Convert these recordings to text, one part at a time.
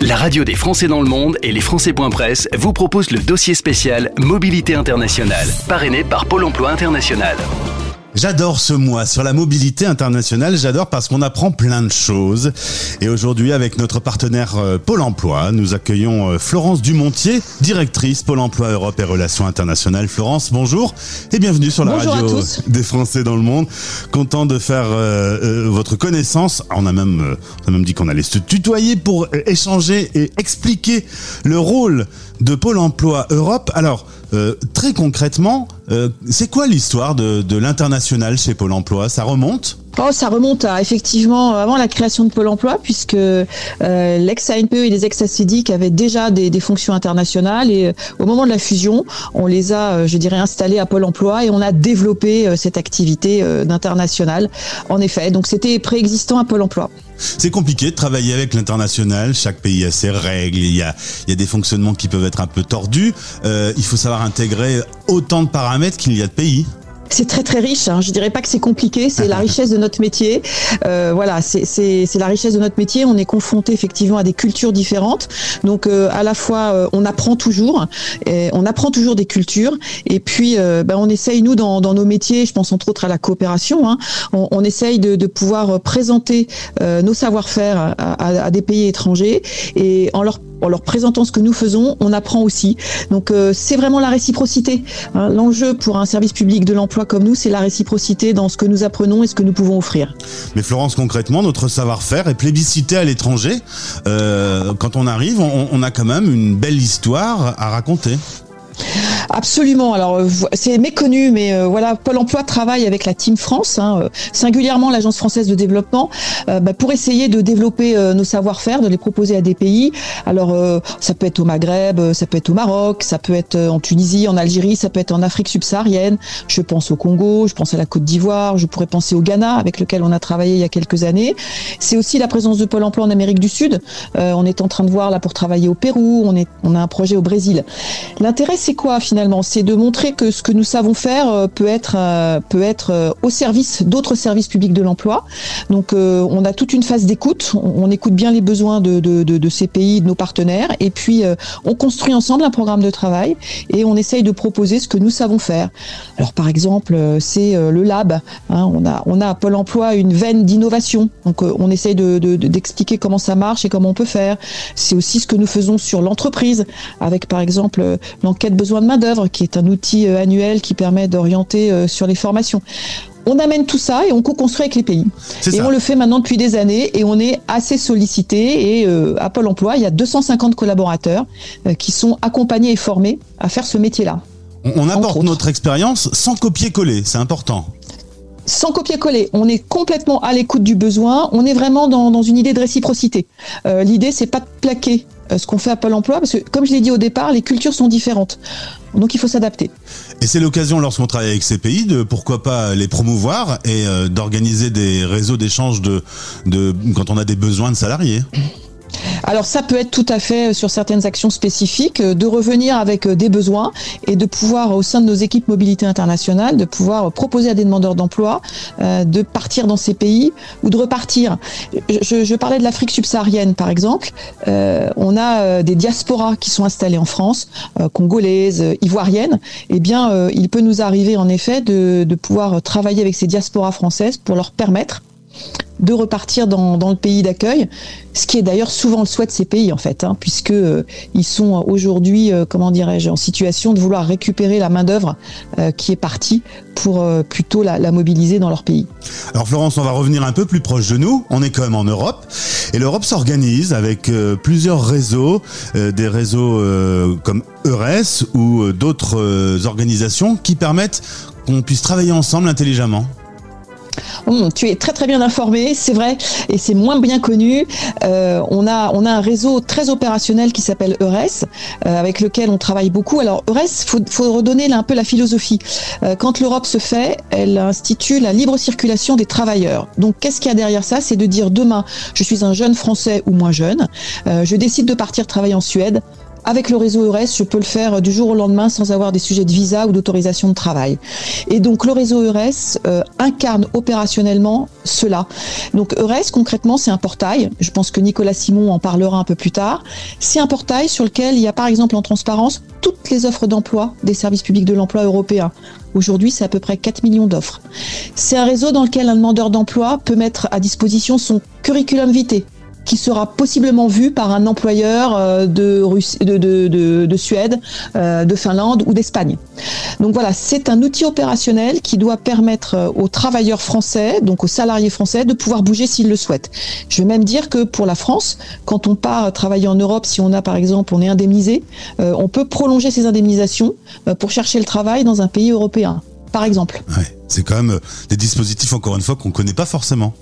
La radio des Français dans le monde et les Français.press vous proposent le dossier spécial Mobilité internationale, parrainé par Pôle emploi international. J'adore ce mois sur la mobilité internationale. J'adore parce qu'on apprend plein de choses. Et aujourd'hui, avec notre partenaire euh, Pôle Emploi, nous accueillons euh, Florence Dumontier, directrice Pôle Emploi Europe et Relations Internationales. Florence, bonjour et bienvenue sur la radio des Français dans le monde. Content de faire euh, votre connaissance. On a même, on a même dit qu'on allait se tutoyer pour échanger et expliquer le rôle de Pôle Emploi Europe. Alors, euh, très concrètement, euh, c'est quoi l'histoire de, de l'international chez Pôle Emploi? Ça remonte? Oh, ça remonte à effectivement avant la création de Pôle Emploi, puisque euh, l'ex-ANPE et les ex-ACDIC avaient déjà des, fonctions internationales et euh, au moment de la fusion, on les a, euh, je dirais, installés à Pôle Emploi et on a développé cette activité d'international. En effet, donc c'était préexistant à Pôle Emploi. C'est compliqué de travailler avec l'international. Chaque pays a ses règles. Il y a, des fonctionnements qui peuvent être un peu tordus. Il faut savoir intégrer autant de paramètres qu'il y a de pays c'est très très riche. Hein. Je dirais pas que c'est compliqué, c'est la richesse de notre métier. Euh, voilà, c'est la richesse de notre métier. On est confronté effectivement à des cultures différentes. Donc euh, à la fois euh, on apprend toujours, et on apprend toujours des cultures, et puis euh, ben, on essaye nous dans, dans, nos métiers, je pense entre autres à la coopération, hein, on, on, essaye de, de pouvoir présenter euh, nos savoir-faire à, à, à, des pays étrangers et en leur en leur présentant ce que nous faisons, on apprend aussi. Donc c'est vraiment la réciprocité. Hein. L'enjeu pour un service public de l'emploi comme nous, c'est la réciprocité dans ce que nous apprenons et ce que nous pouvons offrir. Mais Florence, concrètement, notre savoir-faire est plébiscité à l'étranger. Euh, quand on arrive, on a quand même une belle histoire à raconter. Absolument. Alors euh, c'est méconnu, mais euh, voilà, Pôle Emploi travaille avec la Team France, hein, euh, singulièrement l'Agence française de développement, bah, pour essayer de développer nos savoir-faire, de les proposer à des pays. Alors ça peut être au Maghreb, ça peut être au Maroc, ça peut être en Tunisie, en Algérie, ça peut être en Afrique subsaharienne. Je pense au Congo, je pense à la Côte d'Ivoire, je pourrais penser au Ghana, avec lequel on a travaillé il y a quelques années. C'est aussi la présence de Pôle Emploi en Amérique du Sud. on est en train de voir là pour travailler au Pérou. On a un projet au Brésil. L'intérêt c'est quoi finalement? C'est de montrer que ce que nous savons faire euh, peut être euh, peut être euh, au service d'autres services publics de l'emploi. Donc on a toute une phase d'écoute. On, écoute bien les besoins de, de, de, ces pays, de nos partenaires, et puis on construit ensemble un programme de travail et on essaye de proposer ce que nous savons faire. Alors par exemple, c'est le lab. Hein, on a on a à Pôle Emploi une veine d'innovation. Donc on essaye de d'expliquer comment ça marche et comment on peut faire. C'est aussi ce que nous faisons sur l'entreprise avec par exemple l'enquête besoin de main d'œuvre qui est un outil euh, annuel qui permet d'orienter euh, sur les formations. On amène tout ça et on co-construit avec les pays. Et ça. on le fait maintenant depuis des années et on est assez sollicité. Et euh, à Pôle emploi, il y a 250 collaborateurs euh, qui sont accompagnés et formés à faire ce métier-là. On, on apporte notre expérience sans copier-coller, c'est important sans copier-coller, on est complètement à l'écoute du besoin, on est vraiment dans, dans une idée de réciprocité. Euh, L'idée, c'est pas de plaquer ce qu'on fait à Pôle emploi, parce que comme je l'ai dit au départ, les cultures sont différentes. Donc il faut s'adapter. Et c'est l'occasion, lorsqu'on travaille avec ces pays, de pourquoi pas les promouvoir et euh, d'organiser des réseaux d'échange quand on a des besoins de salariés. Alors ça peut être tout à fait euh, sur certaines actions spécifiques, euh, de revenir avec euh, des besoins et de pouvoir au sein de nos équipes mobilité internationale, de pouvoir proposer à des demandeurs d'emploi de partir dans ces pays ou de repartir. Je, je parlais de l'Afrique subsaharienne par exemple. on a des diasporas qui sont installées en France, congolaises, ivoiriennes. Eh bien, il peut nous arriver en effet de pouvoir travailler avec ces diasporas françaises pour leur permettre de repartir dans, le pays d'accueil, ce qui est d'ailleurs souvent le souhait de ces pays en fait, hein, puisque euh, ils sont aujourd'hui, euh, comment dirais-je, en situation de vouloir récupérer la main d'œuvre euh, qui est partie pour plutôt la, la, mobiliser dans leur pays. Alors Florence, on va revenir un peu plus proche de nous. On est quand même en Europe et l'Europe s'organise avec plusieurs réseaux, des réseaux comme EURES ou d'autres organisations qui permettent qu'on puisse travailler ensemble intelligemment. Hum, tu es très très bien informé, c'est vrai, et c'est moins bien connu. Euh, on, a, on a un réseau très opérationnel qui s'appelle EURES, euh, avec lequel on travaille beaucoup. Alors EURES, faut, faut redonner là un peu la philosophie. Euh, quand l'Europe se fait, elle institue la libre circulation des travailleurs. Donc qu'est-ce qu'il y a derrière ça? C'est de dire demain, je suis un jeune Français ou moins jeune, euh, je décide de partir travailler en Suède avec le réseau EURES, je peux le faire du jour au lendemain sans avoir des sujets de visa ou d'autorisation de travail. Et donc le réseau EURES euh, incarne opérationnellement cela. Donc EURES, concrètement, c'est un portail. Je pense que Nicolas Simon en parlera un peu plus tard. C'est un portail sur lequel il y a par exemple en transparence toutes les offres d'emploi des services publics de l'emploi européens. Aujourd'hui, c'est à peu près 4 millions d'offres. C'est un réseau dans lequel un demandeur d'emploi peut mettre à disposition son curriculum vitae, qui sera possiblement vu par un employeur euh, de, de, de, Suède, euh, de Finlande ou d'Espagne. Donc voilà, c'est un outil opérationnel qui doit permettre euh, aux travailleurs français, donc aux salariés français, de pouvoir bouger s'ils le souhaitent. Je vais même dire que pour la France, quand on part travailler en Europe, si on a par exemple, on est indemnisé, on peut prolonger ses indemnisations pour chercher le travail dans un pays européen, par exemple. c'est quand même des dispositifs, encore une fois, qu'on ne connaît pas forcément.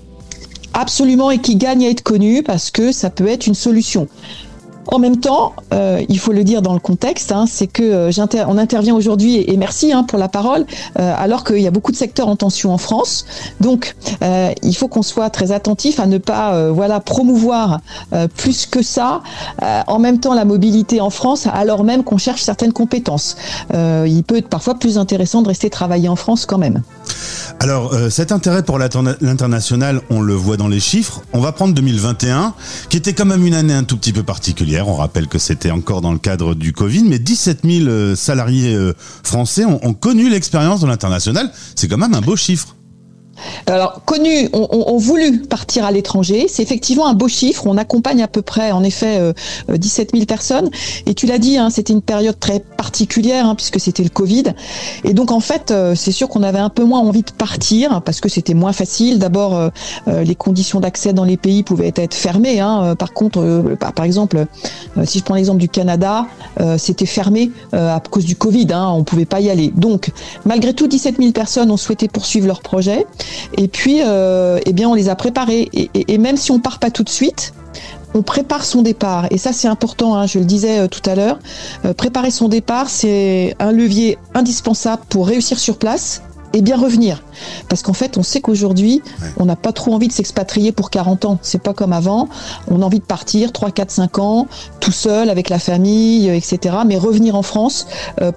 Absolument, et qui gagne à être connu parce que ça peut être une solution. En même temps, euh, il faut le dire dans le contexte, hein, c'est que euh, on intervient aujourd'hui et, merci hein, pour la parole, euh, alors qu'il y a beaucoup de secteurs en tension en France. Donc, il faut qu'on soit très attentif à ne pas, voilà, promouvoir plus que ça. en même temps, la mobilité en France, alors même qu'on cherche certaines compétences. il peut être parfois plus intéressant de rester travailler en France quand même. Alors, cet intérêt pour l'international, on le voit dans les chiffres. On va prendre 2021, qui était quand même une année un tout petit peu particulière on rappelle que c'était encore dans le cadre du Covid, mais 17 000 euh, salariés euh, français ont connu l'expérience de l'international. C'est quand même un beau chiffre. Alors, connus ont, voulu partir à l'étranger. C'est effectivement un beau chiffre. On accompagne à peu près, en effet, 17 euh, 000 personnes. Et tu l'as dit, hein, c'était une période très particulière hein, puisque c'était le Covid. Et donc, en fait, euh, c'est sûr qu'on avait un peu moins envie de partir parce que c'était moins facile. D'abord, euh, les conditions d'accès dans les pays pouvaient être fermées. Hein. Par contre, par exemple, si je prends l'exemple du Canada, c'était fermé à cause du Covid. On pouvait pas y aller. Donc, malgré tout, 17 000 personnes ont souhaité poursuivre leur projet. Et puis, euh, eh bien, on les a préparés. Et, même si on part pas tout de suite, on prépare son départ. Et ça, c'est important, hein, je le disais euh, tout à l'heure. Euh, préparer son départ, c'est un levier indispensable pour réussir sur place et bien revenir. Parce qu'en fait, on sait qu'aujourd'hui, on n'a pas trop envie de s'expatrier pour 40 ans. C'est pas comme avant. On a envie de partir 3, 4, 5 ans, tout seul, avec la famille, etc. Mais revenir en France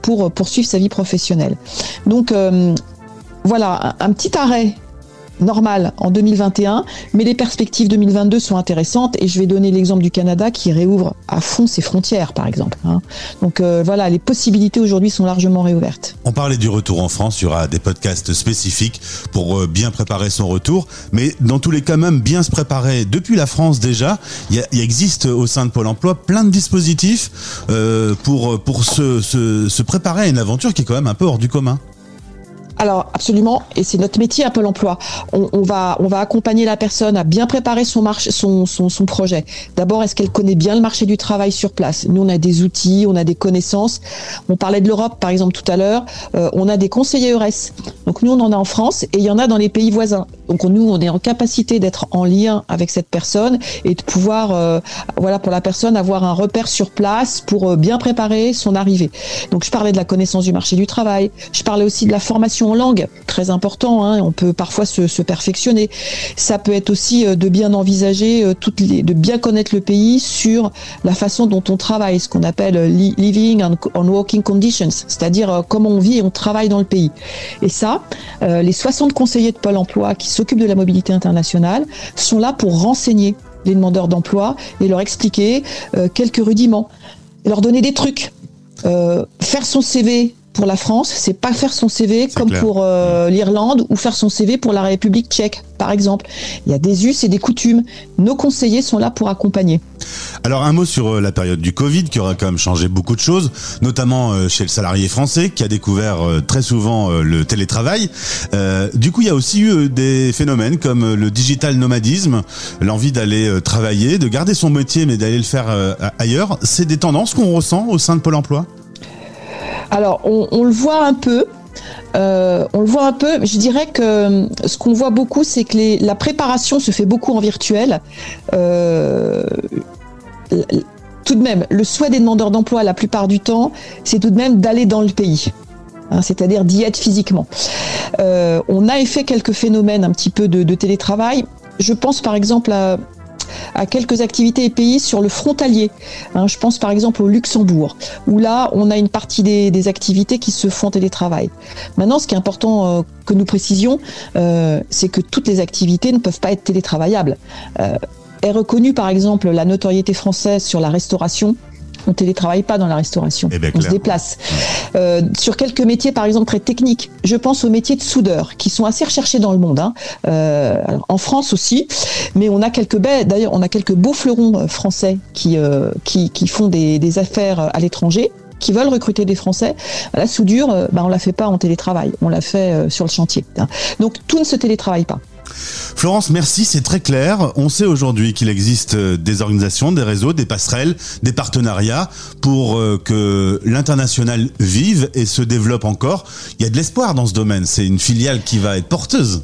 pour poursuivre sa vie professionnelle. Donc, voilà, un petit arrêt normal en 2021, mais les perspectives 2022 sont intéressantes et je vais donner l'exemple du Canada qui réouvre à fond ses frontières, par exemple. Hein. Donc euh, voilà, les possibilités aujourd'hui sont largement réouvertes. On parlait du retour en France, il y aura des podcasts spécifiques pour euh, bien préparer son retour, mais dans tous les cas même bien se préparer depuis la France déjà. Il, existe au sein de Pôle Emploi plein de dispositifs euh, pour se préparer à une aventure qui est quand même un peu hors du commun. Alors absolument, et c'est notre métier à Pôle Emploi. On, va on va accompagner la personne à bien préparer son marché, son, son, projet. D'abord, est-ce qu'elle connaît bien le marché du travail sur place? Nous, on a des outils, on a des connaissances. On parlait de l'Europe, par exemple, tout à l'heure. Euh, on a des conseillers EURES. Donc nous, on en a en France et il y en a dans les pays voisins. Donc nous, on est en capacité d'être en lien avec cette personne et de pouvoir, euh, voilà, pour la personne, avoir un repère sur place pour euh, bien préparer son arrivée. Donc je parlais de la connaissance du marché du travail. Je parlais aussi de la formation langue, très important. Hein, on peut parfois se, perfectionner. Ça peut être aussi euh, de bien envisager euh, toutes les, de bien connaître le pays sur la façon dont on travaille, ce qu'on appelle euh, living on working conditions, c'est-à-dire comment on vit et on travaille dans le pays. Et ça, les 60 conseillers de Pôle Emploi qui s'occupent de la mobilité internationale sont là pour renseigner les demandeurs d'emploi et leur expliquer quelques rudiments, leur donner des trucs. faire son CV pour la France, c'est pas faire son CV comme pour euh, l'Irlande ou faire son CV pour la République tchèque, par exemple. Il y a des us et des coutumes. Nos conseillers sont là pour accompagner. Alors un mot sur euh, la période du Covid qui aura quand même changé beaucoup de choses, notamment euh, chez le salarié français qui a découvert très souvent le télétravail. du coup, il y a aussi eu des phénomènes comme le digital nomadisme, l'envie d'aller travailler, de garder son métier mais d'aller le faire ailleurs. C'est des tendances qu'on ressent au sein de Pôle Emploi? Alors, on, le voit un peu. Euh, on le voit un peu. Je dirais que euh, ce qu'on voit beaucoup, c'est que la préparation se fait beaucoup en virtuel. Euh, tout de même, le souhait des demandeurs d'emploi, la plupart du temps, c'est tout de même d'aller dans le pays. Hein, c'est-à-dire d'y être physiquement. on a fait quelques phénomènes un petit peu de, télétravail. Je pense par exemple à, à quelques activités et pays sur le frontalier. Hein, je pense par exemple au Luxembourg, où là, on a une partie des, activités qui se font télétravail. Maintenant, ce qui est important euh, que nous précisions, euh, c'est que toutes les activités ne peuvent pas être télétravaillables. Euh, est reconnue par exemple la notoriété française sur la restauration on télétravaille pas dans la restauration. Eh ben, on se déplace. Euh, sur quelques métiers, par exemple, très techniques, je pense aux métiers de soudeur, qui sont assez recherchés dans le monde. Hein. Euh, en France aussi, mais on a quelques d'ailleurs, on a quelques beaux fleurons euh, français qui, qui, qui, font des, des affaires à l'étranger qui veulent recruter des Français, la soudure, bah, on la fait pas en télétravail, on la fait sur le chantier. Hein. Donc tout ne se télétravaille pas. Florence, merci, c'est très clair. On sait aujourd'hui qu'il existe euh, des organisations, des réseaux, des passerelles, des partenariats pour euh, que l'international vive et se développe encore. Il y a de l'espoir dans ce domaine. C'est une filiale qui va être porteuse.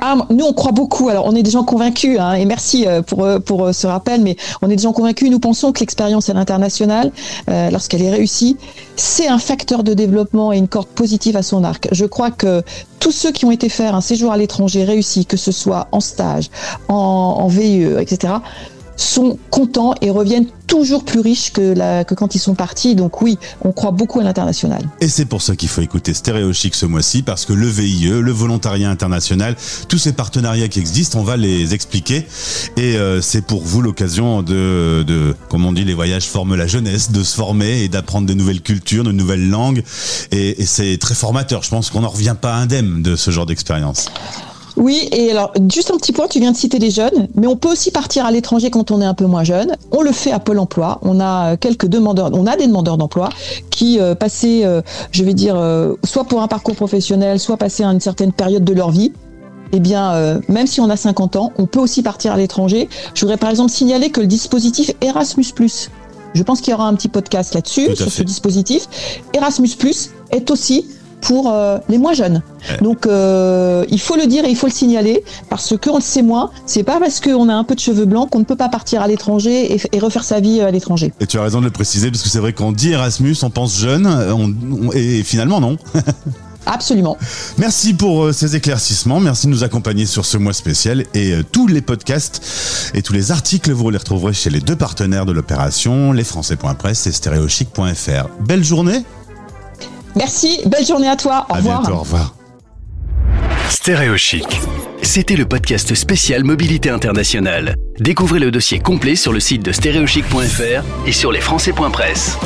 Ah, nous, on croit beaucoup. Alors, on est des gens convaincus, hein, et merci euh, pour, pour ce rappel, mais on est des gens convaincus. Nous pensons que l'expérience à l'international, lorsqu'elle est réussie, c'est un facteur de développement et une corde positive à son arc. Je crois que tous ceux qui ont été faire un séjour à l'étranger réussi, que ce soit en stage, en, en VIE, etc., sont contents et reviennent toujours plus riches que, la, que quand ils sont partis. Donc oui, on croit beaucoup à l'international. Et c'est pour ça qu'il faut écouter Stéréo Chic ce mois-ci, parce que le VIE, le volontariat international, tous ces partenariats qui existent, on va les expliquer. Et euh, c'est pour vous l'occasion de, de, comme on dit, les voyages forment la jeunesse, de se former et d'apprendre des nouvelles cultures, de nouvelles langues. Et, et c'est très formateur. Je pense qu'on n'en revient pas indemne de ce genre d'expérience. Oui, et alors juste un petit point, tu viens de citer les jeunes, mais on peut aussi partir à l'étranger quand on est un peu moins jeune. On le fait à Pôle Emploi. On a quelques demandeurs, on a des demandeurs d'emploi qui euh, passaient, euh, je vais dire, euh, soit pour un parcours professionnel, soit passer à une certaine période de leur vie. Eh bien, euh, même si on a 50 ans, on peut aussi partir à l'étranger. Je voudrais par exemple signaler que le dispositif Erasmus+, je pense qu'il y aura un petit podcast là-dessus, sur ce dispositif, Erasmus+, est aussi pour euh, les moins jeunes. Donc euh, il faut le dire et il faut le signaler parce que on le sait moins. C'est pas parce qu'on a un peu de cheveux blancs qu'on ne peut pas partir à l'étranger et, refaire sa vie à l'étranger. Et tu as raison de le préciser parce que c'est vrai qu'on dit Erasmus, on pense jeune, et finalement non. Absolument. Merci pour euh, ces éclaircissements. Merci de nous accompagner sur ce mois spécial. Et tous les podcasts et tous les articles, vous les retrouverez chez les deux partenaires de l'opération, lesfrançais.press et stéréochic.fr. Belle journée Merci, belle journée à toi. Au revoir. Bientôt, au revoir. Stéréo C'était le podcast spécial Mobilité Internationale. Découvrez le dossier complet sur le site de stéréochic.fr et sur lesfrançais.press.